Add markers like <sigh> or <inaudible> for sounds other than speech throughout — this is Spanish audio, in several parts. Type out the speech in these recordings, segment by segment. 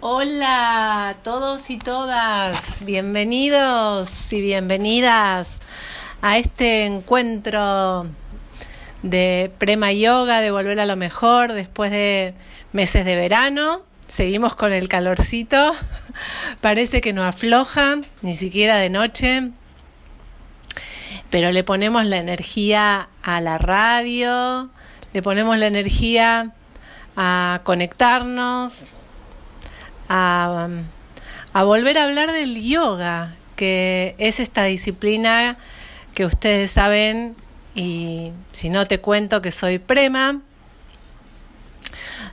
Hola a todos y todas, bienvenidos y bienvenidas a este encuentro de Prema Yoga, de volver a lo mejor después de meses de verano. Seguimos con el calorcito, <laughs> parece que no afloja, ni siquiera de noche, pero le ponemos la energía a la radio, le ponemos la energía a conectarnos, a, volver a hablar del yoga, que es esta disciplina que ustedes saben y si no te cuento que soy prema,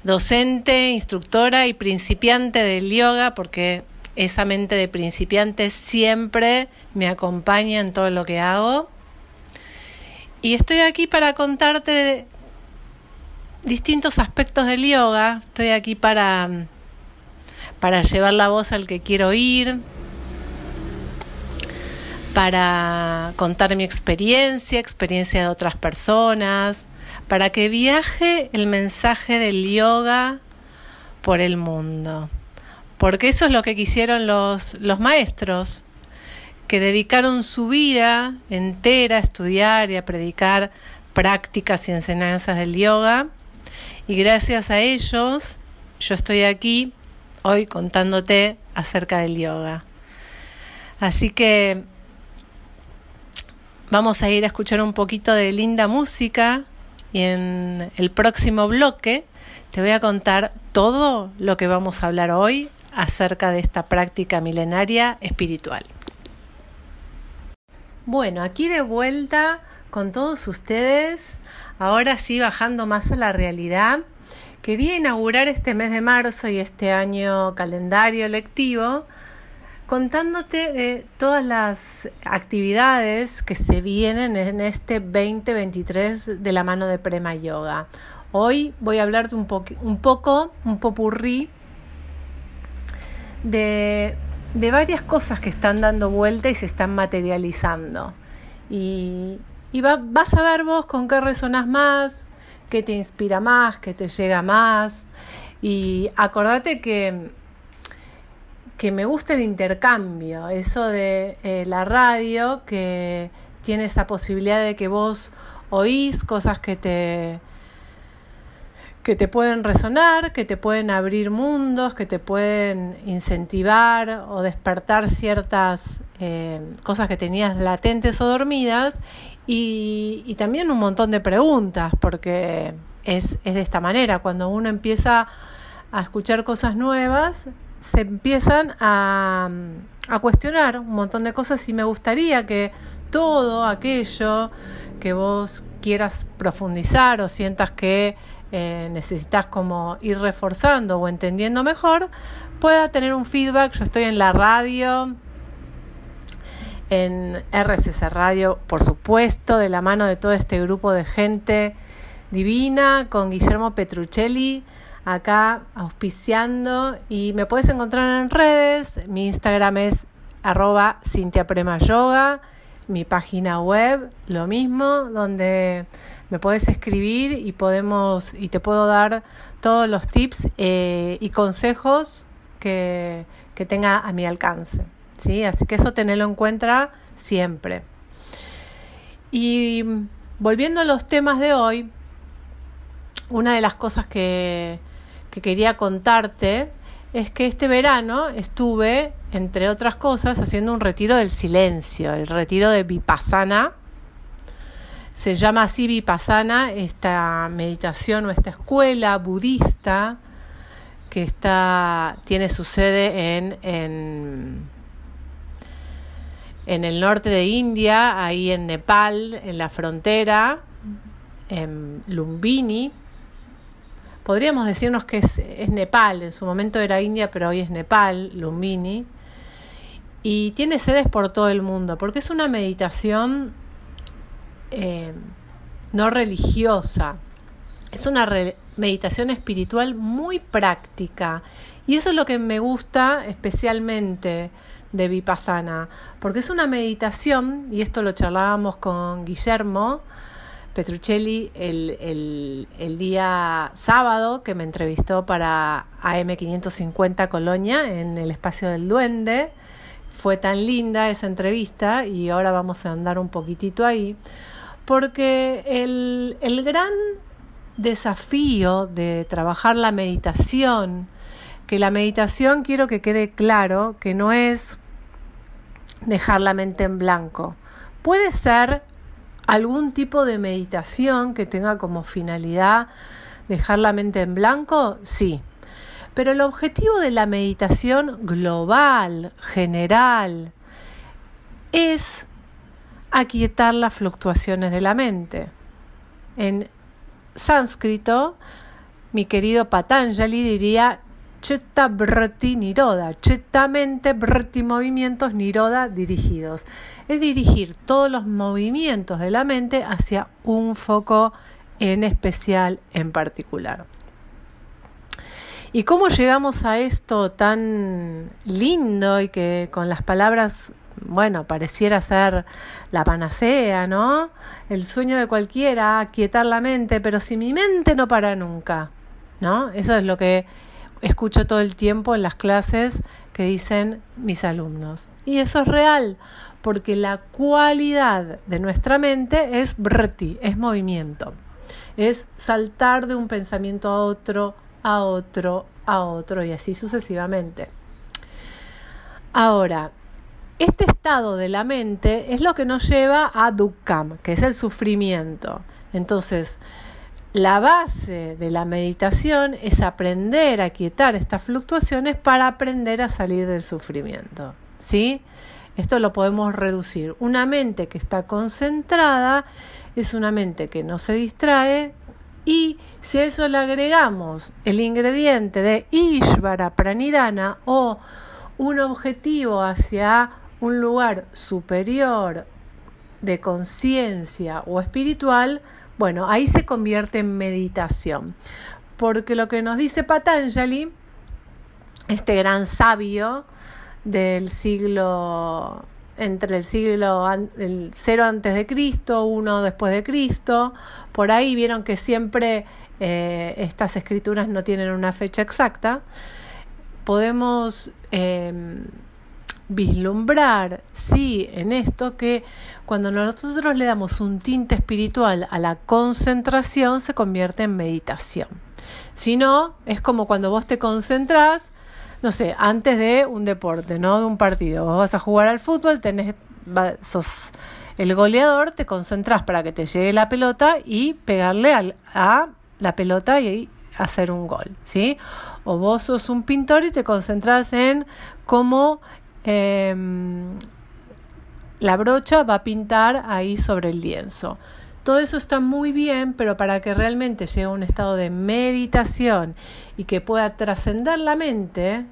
docente, instructora y principiante del yoga, porque esa mente de principiante siempre me acompaña en todo lo que hago. Y estoy aquí para contarte distintos aspectos del yoga. Estoy aquí para, para llevar la voz al que quiero oír, para contar mi experiencia, experiencia de otras personas, para que viaje el mensaje del yoga por el mundo. Porque eso es lo que quisieron los, los maestros, que dedicaron su vida entera a estudiar y a predicar prácticas y enseñanzas del yoga. Y gracias a ellos yo estoy aquí hoy contándote acerca del yoga. Así que vamos a ir a escuchar un poquito de linda música y en el próximo bloque te voy a contar todo lo que vamos a hablar hoy acerca de esta práctica milenaria espiritual. Bueno, aquí de vuelta con todos ustedes, ahora sí bajando más a la realidad, quería inaugurar este mes de marzo y este año calendario lectivo contándote de todas las actividades que se vienen en este 2023 de la mano de Prema Yoga. Hoy voy a hablarte un, un poco, un popurrí de, de varias cosas que están dando vuelta y se están materializando. Y, vas a ver vos con qué resonás más, qué te inspira más, qué te llega más. Y acordate que que me gusta el intercambio, eso de eh, la radio que tiene esa posibilidad de que vos oís cosas que te que te pueden resonar, que te pueden abrir mundos, que te pueden incentivar o despertar ciertas eh, cosas que tenías latentes o dormidas y, y, también un montón de preguntas, porque es, es de esta manera, cuando uno empieza a escuchar cosas nuevas, se empiezan a, a cuestionar un montón de cosas y me gustaría que todo aquello que vos quieras profundizar o sientas que eh, necesitas como ir reforzando o entendiendo mejor, pueda tener un feedback. Yo estoy en la radio, en RCC Radio, por supuesto, de la mano de todo este grupo de gente divina, con Guillermo Petruccelli, acá auspiciando y me puedes encontrar en redes. Mi Instagram es arroba Cintia Prema Yoga, mi página web, lo mismo, donde me puedes escribir y podemos y te puedo dar todos los tips eh, y consejos que, que, tenga a mi alcance. ¿Sí? Así que eso tenerlo en cuenta siempre. Y volviendo a los temas de hoy, una de las cosas que, que quería contarte es que este verano estuve, entre otras cosas, haciendo un retiro del silencio, el retiro de Vipassana. Se llama así Vipassana esta meditación o esta escuela budista que está, tiene su sede en, en, en el norte de India, ahí en Nepal, en la frontera, en Lumbini. Podríamos decirnos que es, Nepal, en su momento era India, pero hoy es Nepal, Lumbini, y tiene sedes por todo el mundo, porque es una meditación eh, no religiosa, es una meditación espiritual muy práctica, y eso es lo que me gusta especialmente de Vipassana, porque es una meditación, y esto lo charlábamos con Guillermo, Petruccelli el, el, día sábado que me entrevistó para AM550 Colonia en el espacio del Duende. Fue tan linda esa entrevista y ahora vamos a andar un poquitito ahí, porque el, el gran desafío de trabajar la meditación, que la meditación quiero que quede claro que no es dejar la mente en blanco. Puede ser algún tipo de meditación que tenga como finalidad dejar la mente en blanco, sí. Pero el objetivo de la meditación global, general, es aquietar las fluctuaciones de la mente. En sánscrito, mi querido Patanjali diría Chitta Vritti Niroda, Chitta mente, Vritti movimientos, Niroda dirigidos. Es dirigir todos los movimientos de la mente hacia un foco en especial, en particular. ¿Y cómo llegamos a esto tan lindo y que con las palabras, bueno, pareciera ser la panacea, ¿no? El sueño de cualquiera, quietar la mente, pero si mi mente no para nunca, ¿no? Eso es lo que escucho todo el tiempo en las clases que dicen mis alumnos. Y eso es real, porque la cualidad de nuestra mente es brti, es movimiento. Es saltar de un pensamiento a otro, a otro, a otro y así sucesivamente. Ahora, este estado de la mente es lo que nos lleva a dukkam, que es el sufrimiento. Entonces, la base de la meditación es aprender a quietar estas fluctuaciones para aprender a salir del sufrimiento. ¿Sí? Esto lo podemos reducir. Una mente que está concentrada es una mente que no se distrae y si a eso le agregamos el ingrediente de Ishvara Pranidhana o un objetivo hacia un lugar superior de conciencia o espiritual, bueno, ahí se convierte en meditación. Porque lo que nos dice Patanjali, este gran sabio del siglo entre el siglo el cero antes de Cristo, uno después de Cristo, por ahí vieron que siempre eh, estas escrituras no tienen una fecha exacta. Podemos em, vislumbrar, sí, en esto que cuando nosotros le damos un tinte espiritual a la concentración se convierte en meditación. Si no, es como cuando vos te concentrás, no sé, antes de un deporte, ¿no? De un partido. Vos vas a jugar al fútbol, tenés, sos el goleador, te concentras para que te llegue la pelota y pegarle a la pelota y hacer un gol, ¿sí? O vos sos un pintor y te concentras en cómo Em, la brocha va a pintar ahí sobre el lienzo. Todo eso está muy bien, pero para que realmente llegue a un estado de meditación y que pueda trascender la mente,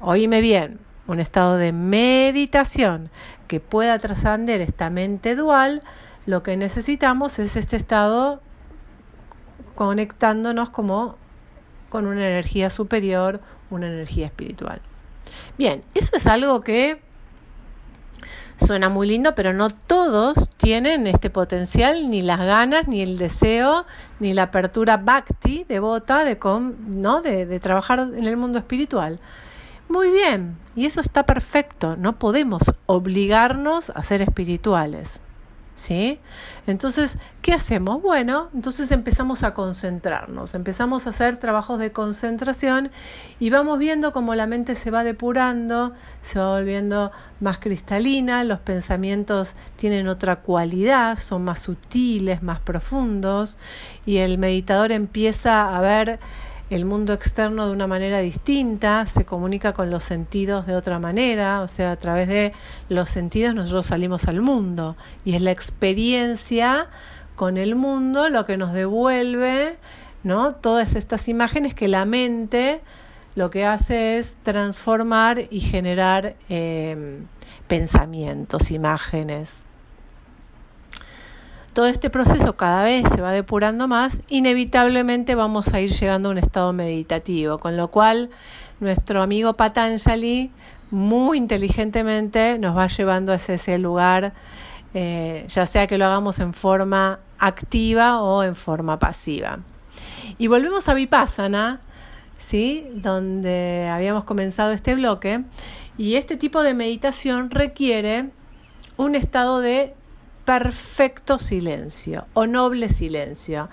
oíme bien, un estado de meditación que pueda trascender esta mente dual, lo que necesitamos es este estado conectándonos como con una energía superior, una energía espiritual. Bien, eso es algo que suena muy lindo, pero no todos tienen este potencial, ni las ganas, ni el deseo, ni la apertura bhakti, devota, de, ¿no? de, de trabajar en el mundo espiritual. Muy bien, y eso está perfecto, no podemos obligarnos a ser espirituales. ¿Sí? Entonces, ¿qué hacemos? Bueno, entonces empezamos a concentrarnos, empezamos a hacer trabajos de concentración y vamos viendo cómo la mente se va depurando, se va volviendo más cristalina, los pensamientos tienen otra cualidad, son más sutiles, más profundos y el meditador empieza a ver el mundo externo de una manera distinta, se comunica con los sentidos de otra manera, o sea, a través de los sentidos nosotros salimos al mundo y es la experiencia con el mundo lo que nos devuelve, ¿no? Todas estas imágenes que la mente lo que hace es transformar y generar eh, pensamientos, imágenes todo este proceso cada vez se va depurando más, inevitablemente vamos a ir llegando a un estado meditativo, con lo cual nuestro amigo Patanjali muy inteligentemente nos va llevando a ese lugar eh, ya sea que lo hagamos en forma activa o en forma pasiva. Y volvemos a Vipassana, ¿sí? donde habíamos comenzado este bloque, y este tipo de meditación requiere un estado de perfecto silencio o noble silencio.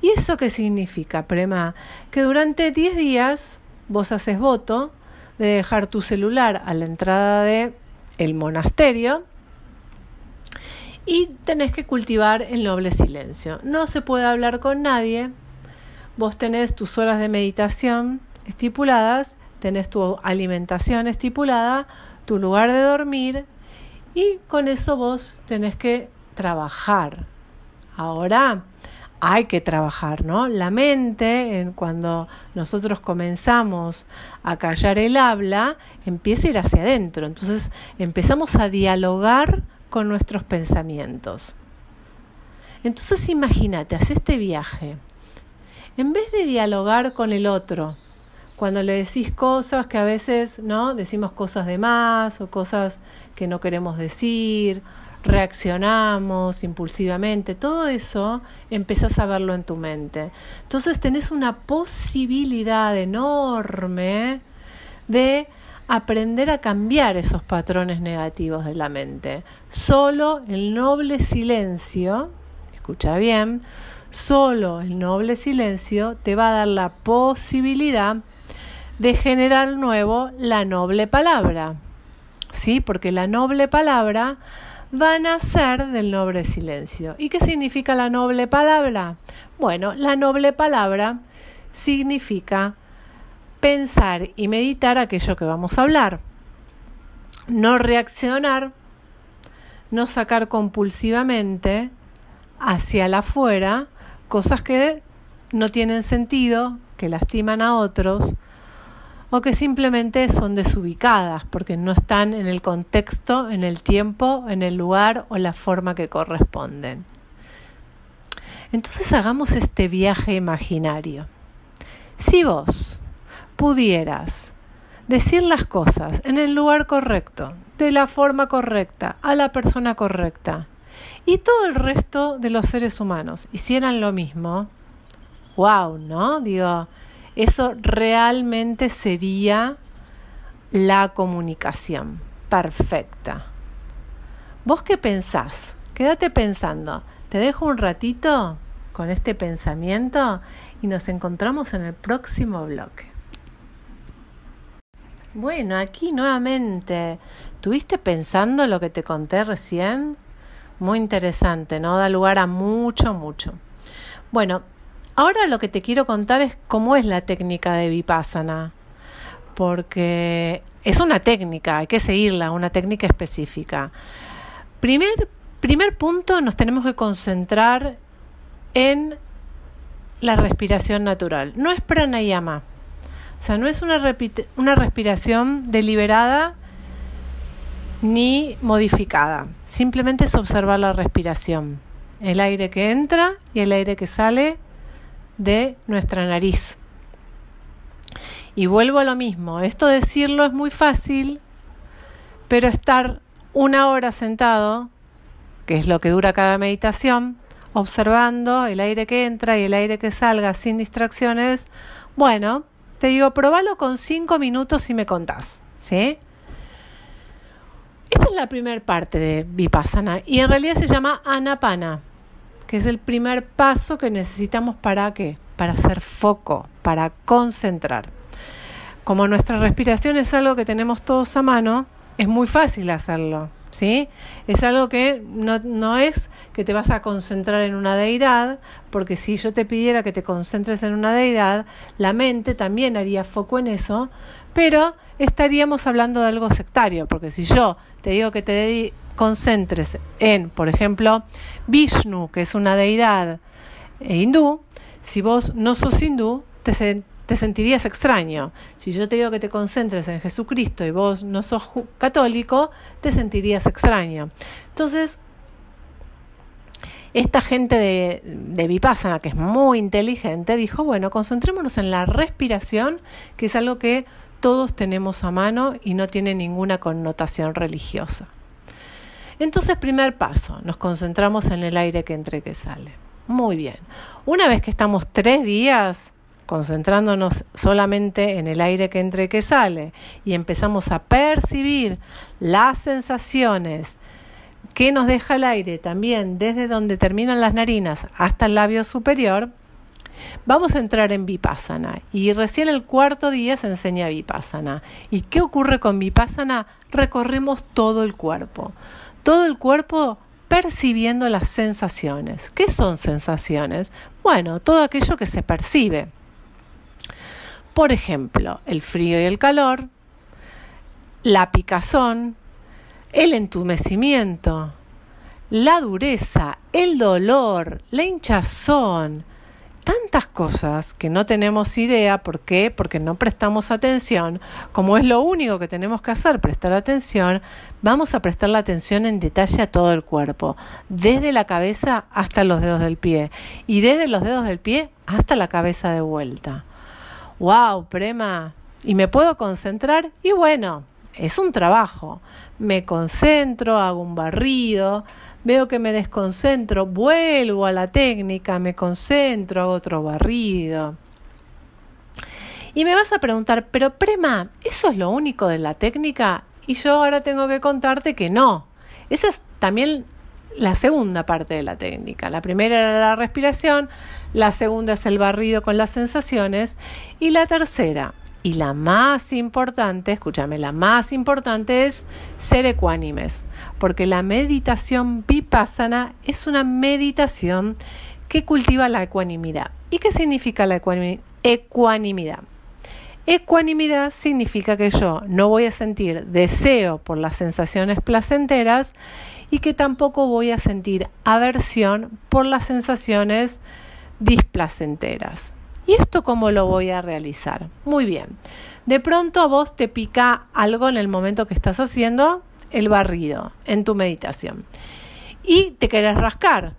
¿Y eso qué significa, Prema? Que durante 10 días vos haces voto de dejar tu celular a la entrada de el monasterio y tenés que cultivar el noble silencio. No se puede hablar con nadie. Vos tenés tus horas de meditación estipuladas, tenés tu alimentación estipulada, tu lugar de dormir y con eso vos tenés que trabajar. Ahora hay que trabajar, ¿no? La mente, en, cuando nosotros comenzamos a callar el habla, empieza a ir hacia adentro. Entonces empezamos a dialogar con nuestros pensamientos. Entonces imagínate, haz este viaje. En vez de dialogar con el otro, cuando le decís cosas que a veces, ¿no? Decimos cosas de más o cosas que no queremos decir, reaccionamos impulsivamente, todo eso empezás a verlo en tu mente. Entonces tenés una posibilidad enorme de aprender a cambiar esos patrones negativos de la mente. Solo el noble silencio, escucha bien, solo el noble silencio te va a dar la posibilidad de generar nuevo la noble palabra. ¿Sí? Porque la noble palabra va a nacer del noble silencio. ¿Y qué significa la noble palabra? Bueno, la noble palabra significa pensar y meditar aquello que vamos a hablar. No reaccionar, no sacar compulsivamente hacia la afuera cosas que no tienen sentido, que lastiman a otros o que simplemente son desubicadas porque no están en el contexto, en el tiempo, en el lugar o la forma que corresponden. Entonces hagamos este viaje imaginario. Si vos pudieras decir las cosas en el lugar correcto, de la forma correcta, a la persona correcta, y todo el resto de los seres humanos hicieran lo mismo, wow, ¿no? Digo, eso realmente sería la comunicación perfecta. ¿Vos qué pensás? Quédate pensando. Te dejo un ratito con este pensamiento y nos encontramos en el próximo bloque. Bueno, aquí nuevamente, ¿tuviste pensando lo que te conté recién? Muy interesante, ¿no? Da lugar a mucho, mucho. Bueno, ahora lo que te quiero contar es cómo es la técnica de Vipassana, porque es una técnica, hay que seguirla, una técnica específica. Primer, primer punto, nos tenemos que concentrar en la respiración natural. No es pranayama. O sea, no es una, una respiración deliberada ni modificada. Simplemente es observar la respiración. El aire que entra y el aire que sale de nuestra nariz. Y vuelvo a lo mismo. Esto decirlo es muy fácil, pero estar una hora sentado, que es lo que dura cada meditación, observando el aire que entra y el aire que salga sin distracciones, bueno, te digo, probalo con cinco minutos y me contás, ¿sí? Esta es la primera parte de Vipassana y en realidad se llama Anapana, que es el primer paso que necesitamos para qué? Para hacer foco, para concentrar. Como nuestra respiración es algo que tenemos todos a mano, es muy fácil hacerlo. ¿sí? Es algo que no, no, es que te vas a concentrar en una deidad, porque si yo te pidiera que te concentres en una deidad, la mente también haría foco en eso, pero estaríamos hablando de algo sectario, porque si yo te digo que te concentres en, por ejemplo, Vishnu, que es una deidad eh, hindú, si vos no sos hindú, te, te sentirías extraño. Si yo te digo que te concentres en Jesucristo y vos no sos católico, te sentirías extraño. Entonces, esta gente de, de Vipassana, que es muy inteligente, dijo, bueno, concentrémonos en la respiración, que es algo que todos tenemos a mano y no tiene ninguna connotación religiosa. Entonces, primer paso, nos concentramos en el aire que entra y que sale. Muy bien. Una vez que estamos tres días concentrándonos solamente en el aire que entra y que sale y empezamos a percibir las sensaciones que nos deja el aire también desde donde terminan las narinas hasta el labio superior, Vamos a entrar en Vipassana y recién el cuarto día se enseña Vipassana. ¿Y qué ocurre con Vipassana? Recorremos todo el cuerpo. Todo el cuerpo percibiendo las sensaciones. ¿Qué son sensaciones? Bueno, todo aquello que se percibe. Por ejemplo, el frío y el calor, la picazón, el entumecimiento, la dureza, el dolor, la hinchazón, tantas cosas que no tenemos idea, ¿por qué? Porque no prestamos atención, como es lo único que tenemos que hacer, prestar atención, vamos a prestar la atención en detalle a todo el cuerpo, desde la cabeza hasta los dedos del pie y desde los dedos del pie hasta la cabeza de vuelta. ¡Wow, Prema! ¿Y me puedo concentrar? Y bueno, es un trabajo. Me concentro, hago un barrido, veo que me desconcentro, vuelvo a la técnica, me concentro, hago otro barrido. Y me vas a preguntar, pero Prema, ¿eso es lo único de la técnica? Y yo ahora tengo que contarte que no. Esa es también la segunda parte de la técnica. La primera era la respiración, la segunda es el barrido con las sensaciones y la tercera y la más importante, escúchame, la más importante es ser ecuánimes, porque la meditación vipassana es una meditación que cultiva la ecuanimidad. ¿Y qué significa la ecuanimidad? Ecuanimidad significa que yo no voy a sentir deseo por las sensaciones placenteras y que tampoco voy a sentir aversión por las sensaciones displacenteras. ¿Y esto cómo lo voy a realizar? Muy bien. De pronto a vos te pica algo en el momento que estás haciendo el barrido en tu meditación. Y te querés rascar.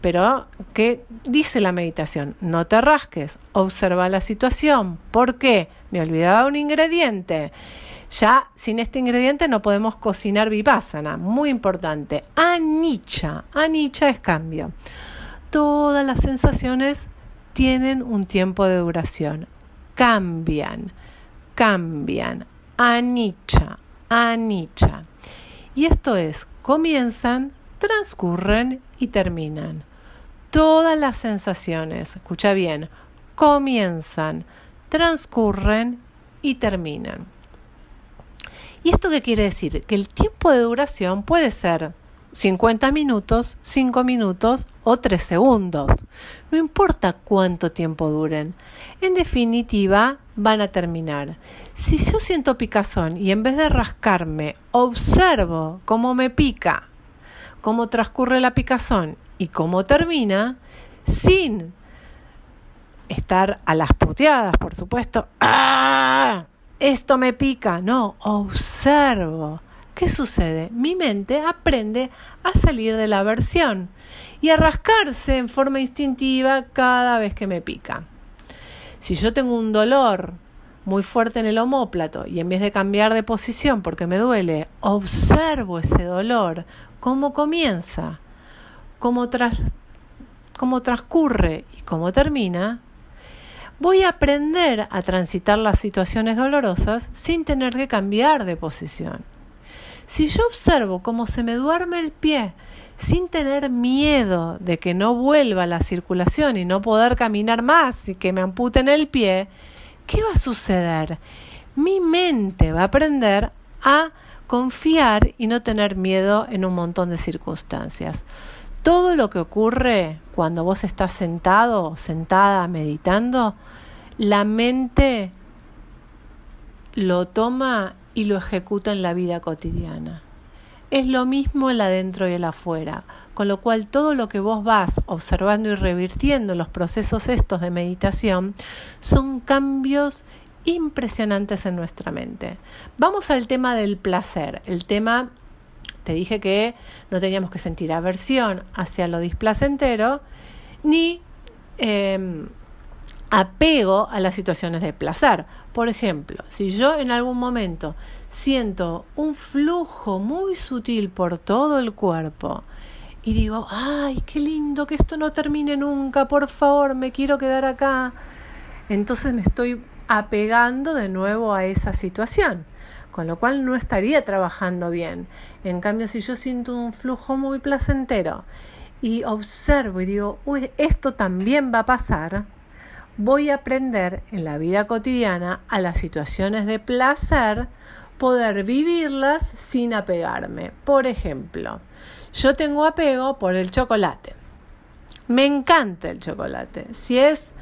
Pero, ¿qué dice la meditación? No te rasques, observa la situación. ¿Por qué? Me olvidaba un ingrediente. Ya sin este ingrediente no podemos cocinar vipassana. Muy importante. Anicha. Anicha es cambio. Todas las sensaciones tienen un tiempo de duración. Cambian, cambian, anicha, anicha. Y esto es, comienzan, transcurren y terminan. Todas las sensaciones, escucha bien, comienzan, transcurren y terminan. ¿Y esto qué quiere decir? Que el tiempo de duración puede ser 50 minutos, 5 minutos o 3 segundos. No importa cuánto tiempo duren. En definitiva, van a terminar. Si yo siento picazón y en vez de rascarme, observo cómo me pica, cómo transcurre la picazón y cómo termina, sin estar a las puteadas, por supuesto. ¡Ah! Esto me pica. No, observo ¿qué sucede? Mi mente aprende a salir de la aversión y a rascarse en forma instintiva cada vez que me pica. Si yo tengo un dolor muy fuerte en el omóplato y en vez de cambiar de posición porque me duele, observo ese dolor, cómo comienza, cómo, cómo transcurre y cómo termina, voy a aprender a transitar las situaciones dolorosas sin tener que cambiar de posición. Si yo observo cómo se me duerme el pie sin tener miedo de que no vuelva la circulación y no poder caminar más y que me amputen el pie, ¿qué va a suceder? Mi mente va a aprender a confiar y no tener miedo en un montón de circunstancias. Todo lo que ocurre cuando vos estás sentado, sentada, meditando, la mente lo toma y lo ejecuta en la vida cotidiana. Es lo mismo el adentro y el afuera, con lo cual todo lo que vos vas observando y revirtiendo los procesos estos de meditación son cambios impresionantes en nuestra mente. Vamos al tema del placer. El tema, te dije que no teníamos que sentir aversión hacia lo displacentero, ni em, apego a las situaciones de placer. Por ejemplo, si yo en algún momento siento un flujo muy sutil por todo el cuerpo y digo, ay, qué lindo que esto no termine nunca, por favor, me quiero quedar acá, entonces me estoy apegando de nuevo a esa situación, con lo cual no estaría trabajando bien. En cambio, si yo siento un flujo muy placentero y observo y digo, uy, esto también va a pasar, voy a aprender en la vida cotidiana a las situaciones de placer, poder vivirlas sin apegarme. Por ejemplo, yo tengo apego por el chocolate. Me encanta el chocolate. Si es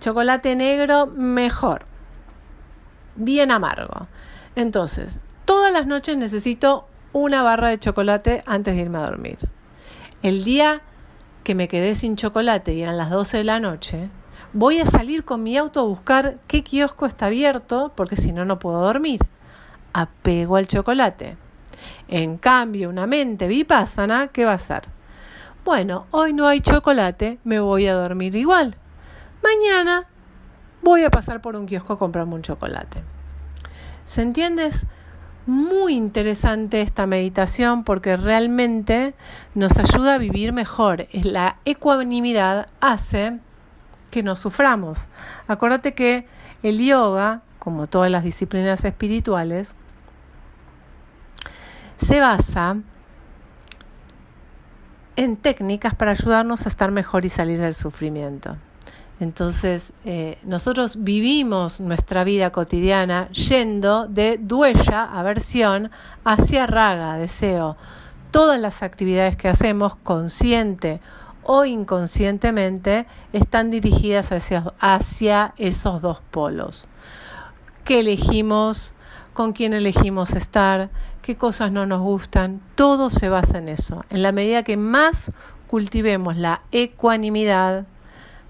chocolate negro, mejor. Bien amargo. Entonces, todas las noches necesito una barra de chocolate antes de irme a dormir. El día que me quedé sin chocolate y eran las 12 de la noche, voy a salir con mi auto a buscar qué kiosco está abierto, porque si no, no puedo dormir. Apego al chocolate. En cambio, una mente vipassana, ¿qué va a hacer? Bueno, hoy no hay chocolate, me voy a dormir igual. Mañana voy a pasar por un kiosco a comprarme un chocolate. ¿Se entiende? Es muy interesante esta meditación porque realmente nos ayuda a vivir mejor. La ecuanimidad hace que no suframos. Acuérdate que el yoga, como todas las disciplinas espirituales, se basa en técnicas para ayudarnos a estar mejor y salir del sufrimiento. Entonces, eh, nosotros vivimos nuestra vida cotidiana yendo de duella, aversión, hacia raga, deseo. Todas las actividades que hacemos, consciente o inconscientemente están dirigidas hacia, esos dos polos. ¿Qué elegimos? ¿Con quién elegimos estar? ¿Qué cosas no nos gustan? Todo se basa en eso. En la medida que más cultivemos la ecuanimidad,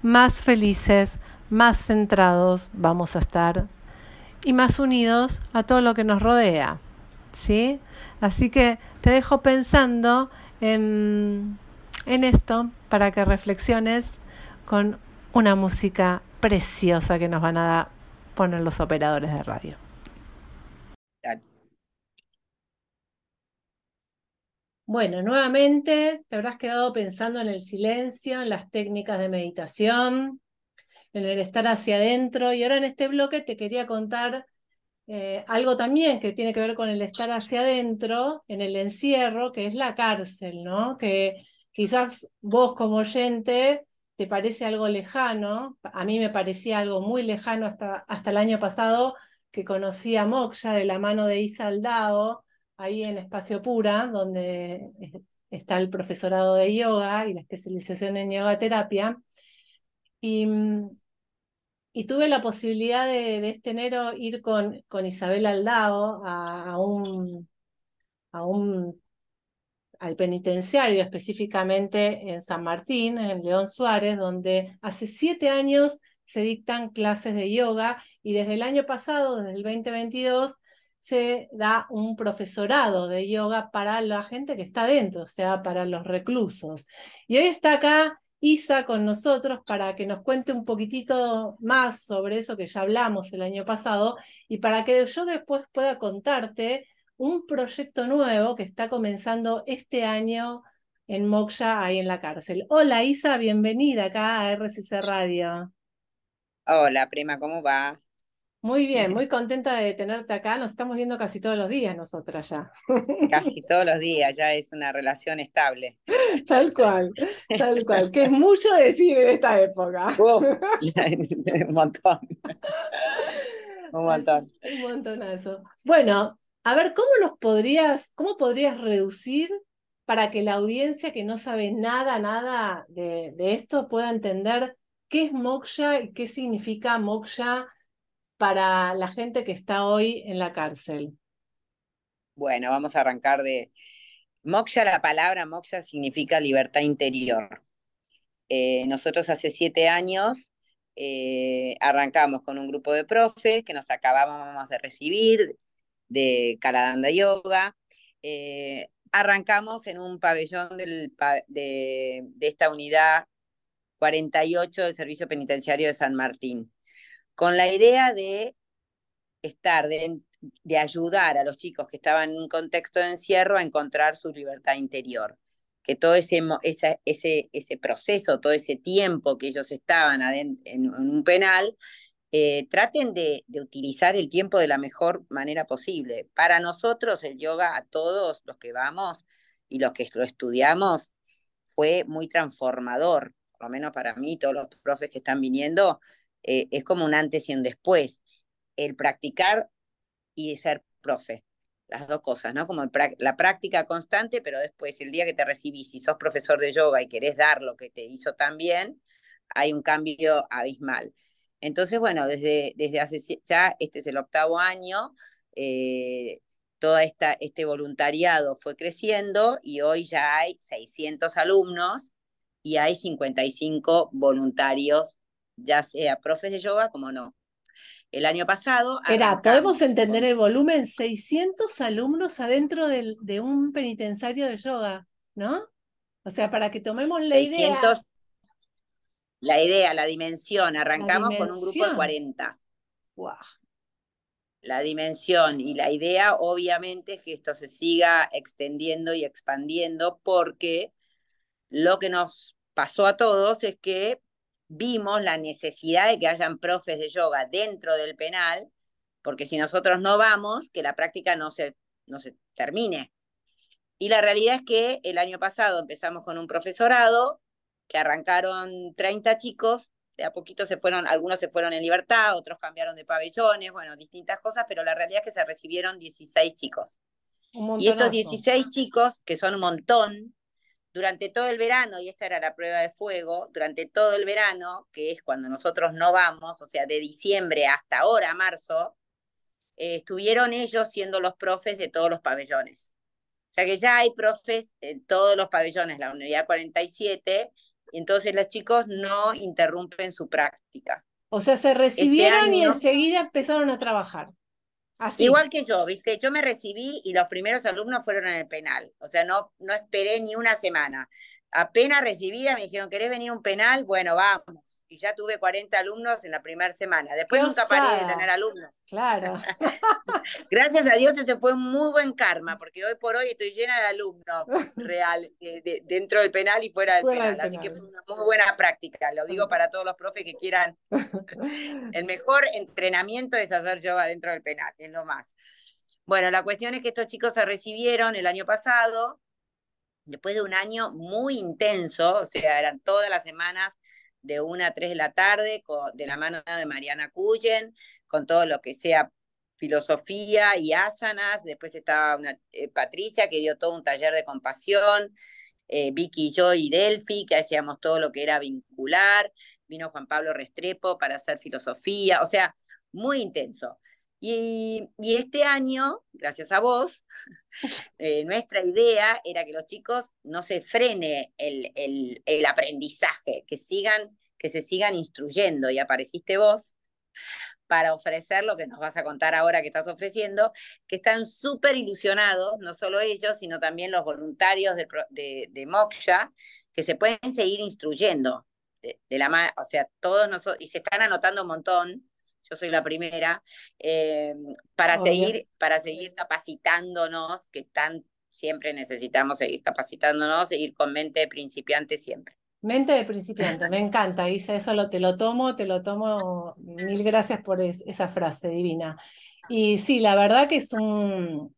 más felices, más centrados vamos a estar y más unidos a todo lo que nos rodea. ¿Sí? Así que te dejo pensando en en esto para que reflexiones con una música preciosa que nos van a poner los operadores de radio. Bueno, nuevamente te habrás quedado pensando en el silencio, en las técnicas de meditación, en el estar hacia adentro y ahora en este bloque te quería contar eh, algo también que tiene que ver con el estar hacia adentro, en el encierro, que es la cárcel, ¿no? Que Quizás vos como oyente te parece algo lejano, a mí me parecía algo muy lejano hasta, hasta el año pasado que conocí a Moksha de la mano de Isa Aldao, ahí en Espacio Pura, donde está el profesorado de yoga y la especialización en yoga terapia. Y, y tuve la posibilidad de, este enero ir con, con Isabel Aldao a, a, un, a un al penitenciario, específicamente en San Martín, en León Suárez, donde hace siete años se dictan clases de yoga y desde el año pasado, desde el 2022, se da un profesorado de yoga para la gente que está dentro, o sea, para los reclusos. Y hoy está acá Isa con nosotros para que nos cuente un poquitito más sobre eso que ya hablamos el año pasado y para que yo después pueda contarte un proyecto nuevo que está comenzando este año en Moksha, ahí en la cárcel. Hola Isa, bienvenida acá a RCC Radio. Hola, prima, ¿cómo va? Muy bien, muy contenta de tenerte acá. Nos estamos viendo casi todos los días nosotras ya. Casi todos los días, ya es una relación estable. <laughs> Tal cual, tal cual, que es mucho decir en esta época. <laughs> <laughs> un montón. Un montón. Un montonazo. Bueno, a ver, ¿cómo nos podrías, cómo podrías reducir para que la audiencia que no sabe nada, nada de, esto pueda entender qué es moksha y qué significa moksha para la gente que está hoy en la cárcel? Bueno, vamos a arrancar de moksha. La palabra moksha significa libertad interior. Eh, nosotros hace siete años eh, arrancamos con un grupo de profes que nos acabábamos de recibir de Karadanda Yoga. Eh, arrancamos en un pabellón de, esta unidad 48 del Servicio Penitenciario de San Martín, con la idea de estar, de, ayudar a los chicos que estaban en un contexto de encierro a encontrar su libertad interior. Que todo ese, ese, ese proceso, todo ese tiempo que ellos estaban en, un penal, eh, traten de, utilizar el tiempo de la mejor manera posible. Para nosotros el yoga, a todos los que vamos y los que lo estudiamos, fue muy transformador, por lo menos para mí, todos los profes que están viniendo, eh, es como un antes y un después. El practicar y ser profe, las dos cosas, ¿no? Como la práctica constante, pero después, el día que te recibís, si sos profesor de yoga y querés dar lo que te hizo tan bien, hay un cambio abismal. Entonces, bueno, desde, desde hace ya, este es el octavo año, eh, todo esta, este voluntariado fue creciendo y hoy ya hay 600 alumnos y hay 55 voluntarios, ya sea profes de yoga como no. El año pasado... Espera, podemos entender el volumen, 600 alumnos adentro de un penitenciario de yoga, ¿no? O sea, para que tomemos la idea... La idea, la dimensión, arrancamos con un grupo de 40. Wow la dimensión y la idea, obviamente, es que esto se siga extendiendo y expandiendo porque lo que nos pasó a todos es que vimos la necesidad de que hayan profes de yoga dentro del penal, porque si nosotros no vamos, que la práctica no se, no se termine. Y la realidad es que el año pasado empezamos con un profesorado que arrancaron 30 chicos de a poquito se fueron, algunos se fueron en libertad, otros cambiaron de pabellones, bueno, distintas cosas, pero la realidad es que se recibieron 16 chicos. y estos 16 chicos, que son un montón, durante todo el verano, y esta era la prueba de fuego, durante todo el verano, que es cuando nosotros no vamos, o sea, de diciembre hasta ahora, marzo, eh, estuvieron ellos siendo los profes de todos los pabellones. O sea que ya hay profes en todos los pabellones, la unidad 47, entonces los chicos no interrumpen su práctica. O sea, se este recibieron y enseguida empezaron a trabajar. Así. Igual que yo, ¿viste? Yo me recibí y los primeros alumnos fueron en el penal. O sea, no, no esperé ni una semana. Apenas recibida me dijeron, ¿querés venir a un penal? Bueno, vamos y ya tuve 40 alumnos en la primera semana. Después nunca paré de tener alumnos. Claro. <laughs> Gracias a Dios ese fue un muy buen karma, porque hoy por hoy estoy llena de alumnos <laughs> real, eh, dentro del penal y fuera del penal. Así que fue una muy buena práctica. Lo digo para todos los profes que quieran. <laughs> El mejor entrenamiento es hacer yoga dentro del penal, es lo más. Bueno, la cuestión es que estos chicos se recibieron el año pasado, después de un año muy intenso, o sea, eran todas las semanas de una a 3 de la tarde, de la mano de Mariana Cuyen, con todo lo que sea filosofía y asanas. Después estaba una, eh, Patricia, que dio todo un taller de compasión. Eh, Vicky y yo y Delphi, que hacíamos todo lo que era vincular. Vino Juan Pablo Restrepo para hacer filosofía. O sea, muy intenso. Y, este año, gracias a vos, <laughs> eh, nuestra idea era que los chicos no se frene el, el, el, aprendizaje, que, sigan, que se sigan instruyendo. Y apareciste vos para ofrecer lo que nos vas a contar ahora que estás ofreciendo, que están súper ilusionados, no solo ellos, sino también los voluntarios de, de, de Moksha, que se pueden seguir instruyendo. De, de la, o sea, todos nosotros, y se están anotando un montón, yo soy la primera, eh, para, seguir, para seguir capacitándonos, que tan siempre necesitamos seguir capacitándonos, seguir con mente de principiante siempre. Mente de principiante, <laughs> me encanta, Isa, eso lo, te lo tomo, te lo tomo, mil gracias por esa frase divina. Y sí, la verdad que es un,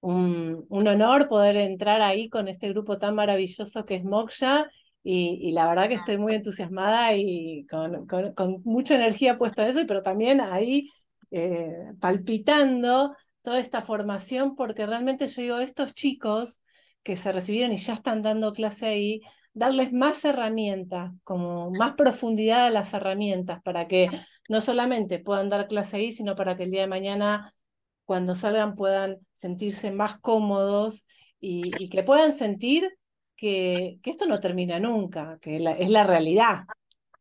un, un, honor poder entrar ahí con este grupo tan maravilloso que es Moksha y, la verdad que estoy muy entusiasmada y con, con, mucha energía puesta en eso, pero también ahí eh, palpitando toda esta formación, porque realmente yo digo, estos chicos que se recibieron y ya están dando clase ahí, darles más herramientas, como más profundidad a las herramientas, para que no solamente puedan dar clase ahí, sino para que el día de mañana, cuando salgan, puedan sentirse más cómodos y, y que puedan sentir que, esto no termina nunca, que es la realidad,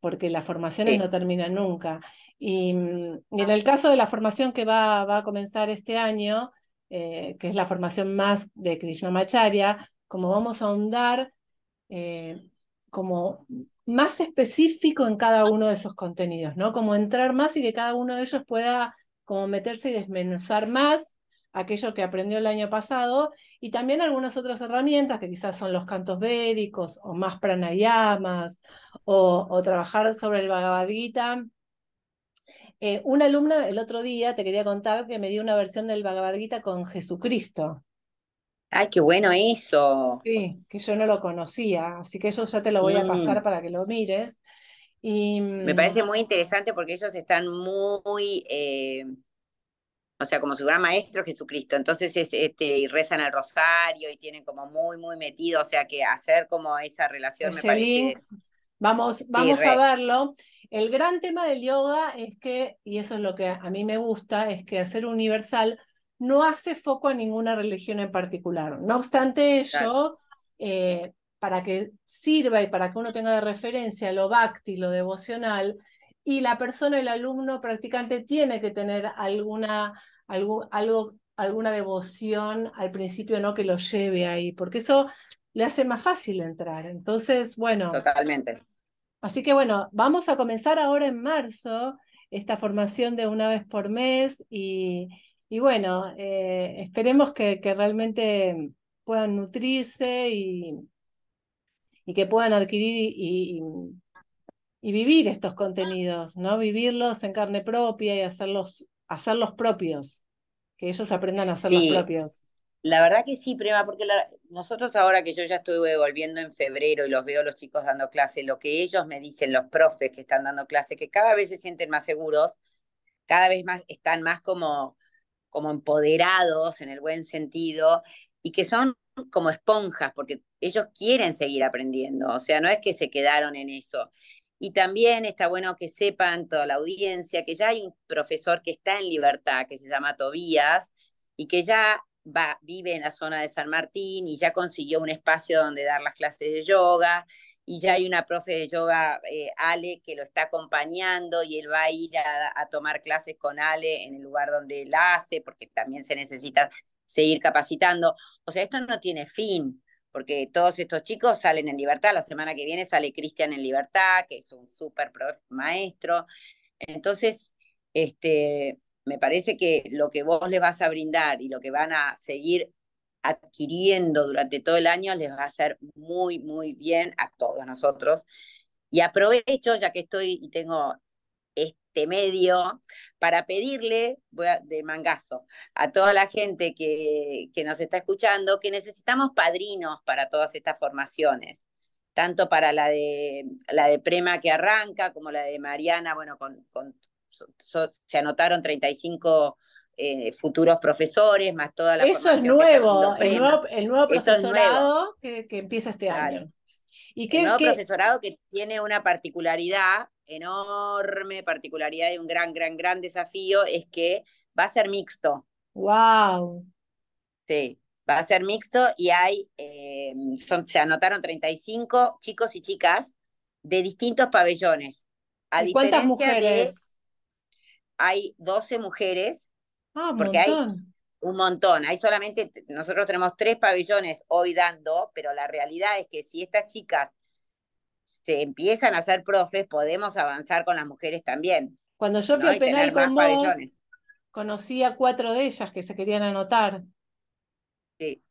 porque las formaciones no terminan nunca. Y, mm, en el caso de la formación que va, va a comenzar este año, eh, que es la formación más de Krishnamacharya, como vamos a ahondar eh, como más específico en cada uno de esos contenidos, ¿no? Como entrar más y que cada uno de ellos pueda como meterse y desmenuzar más aquello que aprendió el año pasado y también algunas otras herramientas que quizás son los cantos védicos o más pranayamas o, o trabajar sobre el Bhagavad Gita. Eh, una alumna el otro día, te quería contar, que me dio una versión del Bhagavad Gita con Jesucristo. Ay, qué bueno eso. Sí, que yo no lo conocía, así que eso ya te lo voy a pasar Mm, para que lo mires. Y Me mm, parece muy interesante porque ellos están muy, eh, o sea, como si fueran maestros Jesucristo. Entonces es, este, y rezan el rosario y tienen como muy, muy metido. O sea, que hacer como esa relación me ese link, parece, vamos, sí, vamos a verlo. El gran tema del yoga es que, y eso es lo que a mí me gusta, es que hacer universal no hace foco a ninguna religión en particular. No obstante ello, eh, para que sirva y para que uno tenga de referencia lo bhakti, lo devocional, y la persona, el alumno practicante tiene que tener alguna, algún, algo, alguna devoción al principio, no que lo lleve ahí, porque eso le hace más fácil entrar. Entonces, bueno, totalmente. así que bueno, vamos a comenzar ahora en marzo esta formación de una vez por mes y, y bueno, eh, esperemos que, que realmente puedan nutrirse y, y que puedan adquirir y, y, y vivir estos contenidos, ¿no? Vivirlos en carne propia y hacerlos, hacerlos propios, que ellos aprendan a hacerlos Sí, propios. La verdad que sí, Prima, porque la- nosotros ahora que yo ya estuve volviendo en febrero y los veo los chicos dando clase, lo que ellos me dicen, los profes que están dando clase, que cada vez se sienten más seguros, cada vez más están más como, como empoderados en el buen sentido y que son como esponjas, porque ellos quieren seguir aprendiendo, o sea, no es que se quedaron en eso. Y también está bueno que sepan toda la audiencia que ya hay un profesor que está en libertad, que se llama Tobías, y que ya vive en la zona de San Martín y ya consiguió un espacio donde dar las clases de yoga y ya hay una profe de yoga, eh, Ale, que lo está acompañando y él va a ir a, tomar clases con Ale en el lugar donde él hace, porque también se necesita seguir capacitando. O sea, esto no tiene fin, porque todos estos chicos salen en libertad. La semana que viene sale Cristian en libertad, que es un súper maestro. Entonces, este, me parece que lo que vos les vas a brindar y lo que van a seguir adquiriendo durante todo el año les va a hacer muy, muy bien a todos nosotros. Y aprovecho, ya que estoy y tengo este medio, para pedirle, voy a, de mangazo, a toda la gente que, que nos está escuchando, que necesitamos padrinos para todas estas formaciones tanto para la de la de Prema que arranca como la de Mariana, bueno, con, con so, so, se anotaron 35 eh, futuros profesores, más toda la Eso es nuevo, el nuevo, el nuevo Eso es nuevo, profesorado que, que empieza este claro. año. ¿Y El qué, nuevo qué? profesorado que tiene una particularidad, enorme particularidad y un gran, gran, gran desafío es que va a ser mixto. ¡Wow! Sí, va a ser mixto y hay, eh, son, se anotaron 35 chicos y chicas de distintos pabellones. A ¿Y cuántas de, mujeres? hay 12 mujeres, Ah, porque hay montón. un montón. Hay solamente, nosotros tenemos tres pabellones hoy dando, pero la realidad es que si estas chicas se empiezan a ser profes, podemos avanzar con las mujeres también, Cuando yo fui ¿no? al Y penal con vos, pabellones. conocí a cuatro de ellas que se querían anotar. Sí,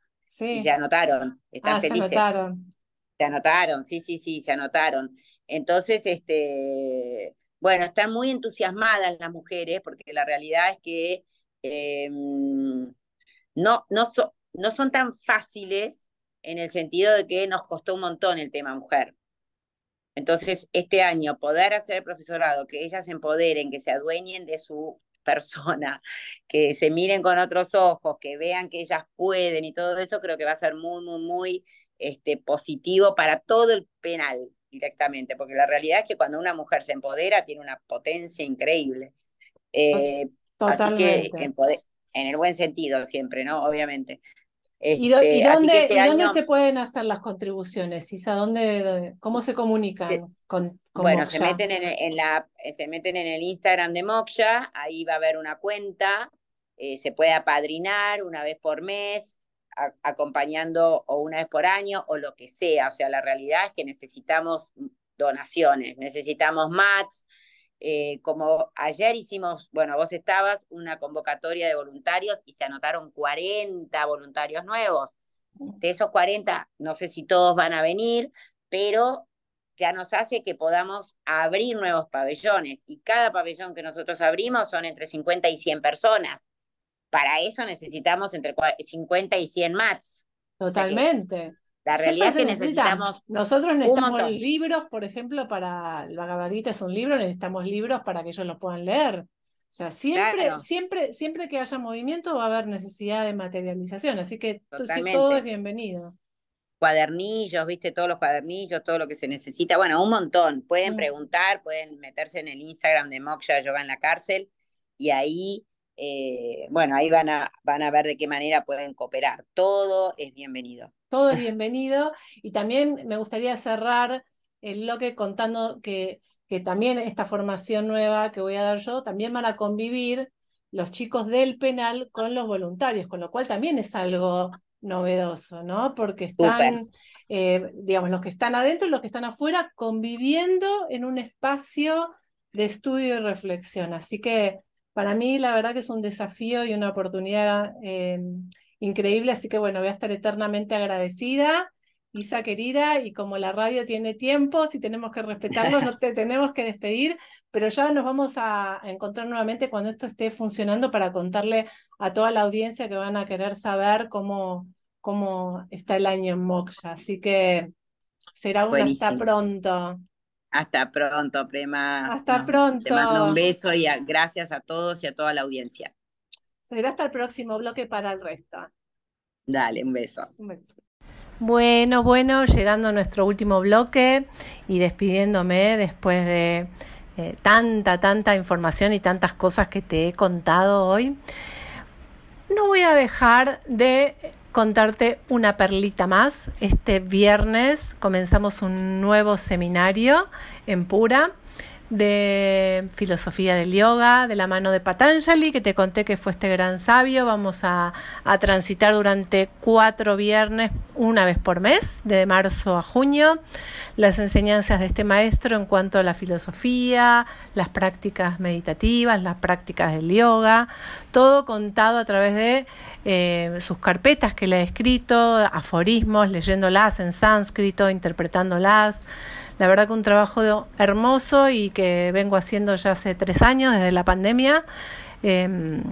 y Sí. se anotaron, están Ah, se felices. anotaron. Se anotaron, sí, sí, sí, se anotaron. Entonces, este, bueno, están muy entusiasmadas las mujeres porque la realidad es que eh, no, no, so, no son tan fáciles en el sentido de que nos costó un montón el tema mujer. Entonces, este año poder hacer el profesorado, que ellas se empoderen, que se adueñen de su <laughs> persona, que se miren con otros ojos, que vean que ellas pueden y todo eso, creo que va a ser muy, muy, muy este, positivo para todo el penal directamente, porque la realidad es que cuando una mujer se empodera tiene una potencia increíble. Eh, así que Totalmente. en, poder, en, el buen sentido siempre, ¿no? Obviamente. ¿Y, do, Este, ¿y dónde, este ¿y dónde se pueden hacer las contribuciones? Isa? ¿Dónde, dónde, ¿Cómo se comunican con, con bueno, Moksha? se meten en, en, la, se meten en el Instagram de Moksha, ahí va a haber una cuenta, eh, se puede apadrinar una vez por mes, a, acompañando o una vez por año o lo que sea. O sea, la realidad es que necesitamos donaciones, necesitamos mats. Eh, como ayer hicimos, bueno, vos estabas, una convocatoria de voluntarios y se anotaron 40 voluntarios nuevos. De esos 40, no sé si todos van a venir, pero ya nos hace que podamos abrir nuevos pabellones y cada pabellón que nosotros abrimos son entre 50 y 100 personas. Para eso necesitamos entre 50 y 100 mats. Totalmente. La realidad es que necesitamos. Nosotros necesitamos libros, por ejemplo, para el Vagabadita es un libro, necesitamos libros para que ellos lo puedan leer. O sea, siempre, siempre, siempre que haya movimiento va a haber necesidad de materialización, así que todo es bienvenido cuadernillos, viste, todos los cuadernillos, todo lo que se necesita, bueno, un montón. Pueden mm. preguntar, pueden meterse en el Instagram de Moksha Yoga en la cárcel y ahí, eh, bueno, ahí van a, van a ver de qué manera pueden cooperar. Todo es bienvenido. Todo es <laughs> bienvenido y también me gustaría cerrar el bloque contando que, que también esta formación nueva que voy a dar yo, también van a convivir los chicos del penal con los voluntarios, con lo cual también es algo novedoso, ¿no? Porque están, eh, digamos, los que están adentro y los que están afuera conviviendo en un espacio de estudio y reflexión. Así que para mí la verdad que es un desafío y una oportunidad eh, increíble, así que bueno, voy a estar eternamente agradecida Isa querida, y como la radio tiene tiempo, si tenemos que respetarlo, no <laughs> te tenemos que despedir, pero ya nos vamos a encontrar nuevamente cuando esto esté funcionando para contarle a toda la audiencia que van a querer saber cómo, cómo está el año en Moksha. Así que será un hasta pronto. Hasta pronto, Prema. Hasta pronto. Te mando un beso y gracias a todos y a toda la audiencia. Será hasta el próximo bloque para el resto. Dale, Un beso. Bueno, bueno, llegando a nuestro último bloque y despidiéndome después de eh, tanta, tanta información y tantas cosas que te he contado hoy, no voy a dejar de contarte una perlita más. Este viernes comenzamos un nuevo seminario en Pura de filosofía del yoga, de la mano de Patanjali, que te conté que fue este gran sabio. Vamos a, transitar durante cuatro viernes, una vez por mes, de marzo a junio, las enseñanzas de este maestro en cuanto a la filosofía, las prácticas meditativas, las prácticas del yoga, todo contado a través de eh, sus carpetas que le he escrito, aforismos, leyéndolas en sánscrito, interpretándolas la verdad que un trabajo hermoso y que vengo haciendo ya hace tres años, desde la pandemia, em,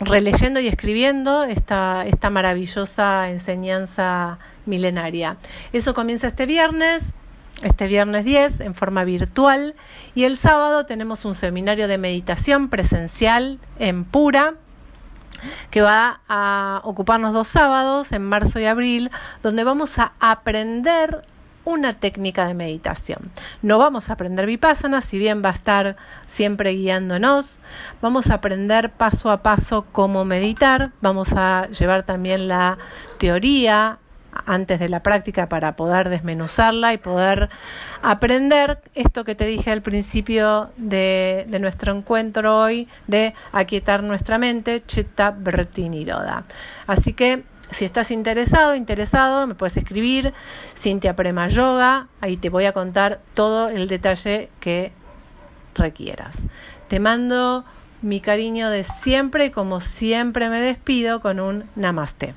releyendo y escribiendo esta, esta maravillosa enseñanza milenaria. Eso comienza este viernes, este viernes 10 en forma virtual y el sábado tenemos un seminario de meditación presencial en Pura que va a ocuparnos dos sábados en marzo y abril donde vamos a aprender una técnica de meditación. No vamos a aprender vipassana, si bien va a estar siempre guiándonos. Vamos a aprender paso a paso cómo meditar. Vamos a llevar también la teoría antes de la práctica para poder desmenuzarla y poder aprender esto que te dije al principio de, nuestro encuentro hoy de aquietar nuestra mente, Chitta Vritti Niroda. Así que si estás interesado, interesado, me puedes escribir Cintia Prema Yoga, ahí te voy a contar todo el detalle que requieras. Te mando mi cariño de siempre como siempre me despido con un namaste.